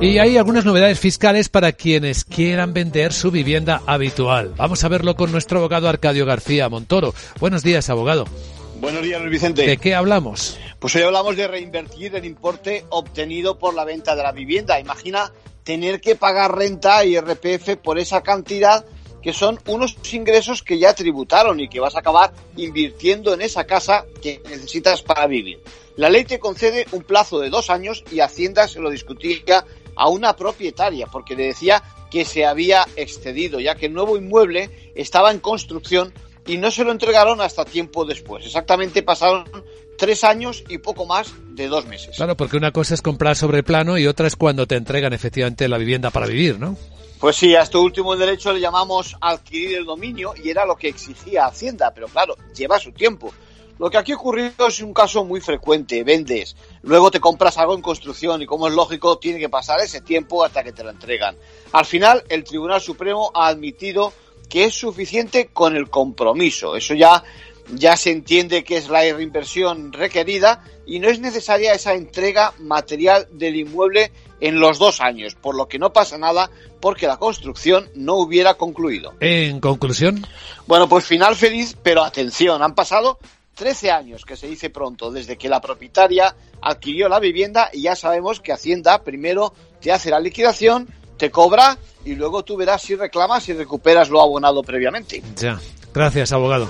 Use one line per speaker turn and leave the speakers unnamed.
Y hay algunas novedades fiscales para quienes quieran vender su vivienda habitual. Vamos a verlo con nuestro abogado Arcadio García Montoro. Buenos días, abogado.
Buenos días, Luis Vicente.
¿De qué hablamos?
Pues hoy hablamos de reinvertir el importe obtenido por la venta de la vivienda. Imagina tener que pagar renta y RPF por esa cantidad que son unos ingresos que ya tributaron y que vas a acabar invirtiendo en esa casa que necesitas para vivir. La ley te concede un plazo de dos años y Hacienda se lo discutía a una propietaria porque le decía que se había excedido, ya que el nuevo inmueble estaba en construcción y no se lo entregaron hasta tiempo después. Exactamente pasaron tres años y poco más de dos meses.
Claro, porque una cosa es comprar sobre plano y otra es cuando te entregan efectivamente la vivienda para vivir, ¿no?
Pues sí, a este último derecho le llamamos adquirir el dominio y era lo que exigía Hacienda, pero claro, lleva su tiempo. Lo que aquí ocurrió es un caso muy frecuente, vendes, luego te compras algo en construcción y como es lógico tiene que pasar ese tiempo hasta que te lo entregan. Al final el Tribunal Supremo ha admitido que es suficiente con el compromiso. Eso ya, ya se entiende que es la reinversión requerida y no es necesaria esa entrega material del inmueble en los dos años, por lo que no pasa nada porque la construcción no hubiera concluido.
En conclusión.
Bueno, pues final feliz, pero atención, han pasado 13 años, que se dice pronto, desde que la propietaria adquirió la vivienda y ya sabemos que Hacienda primero te hace la liquidación, te cobra y luego tú verás si reclamas y recuperas lo abonado previamente.
Ya. Gracias, abogado.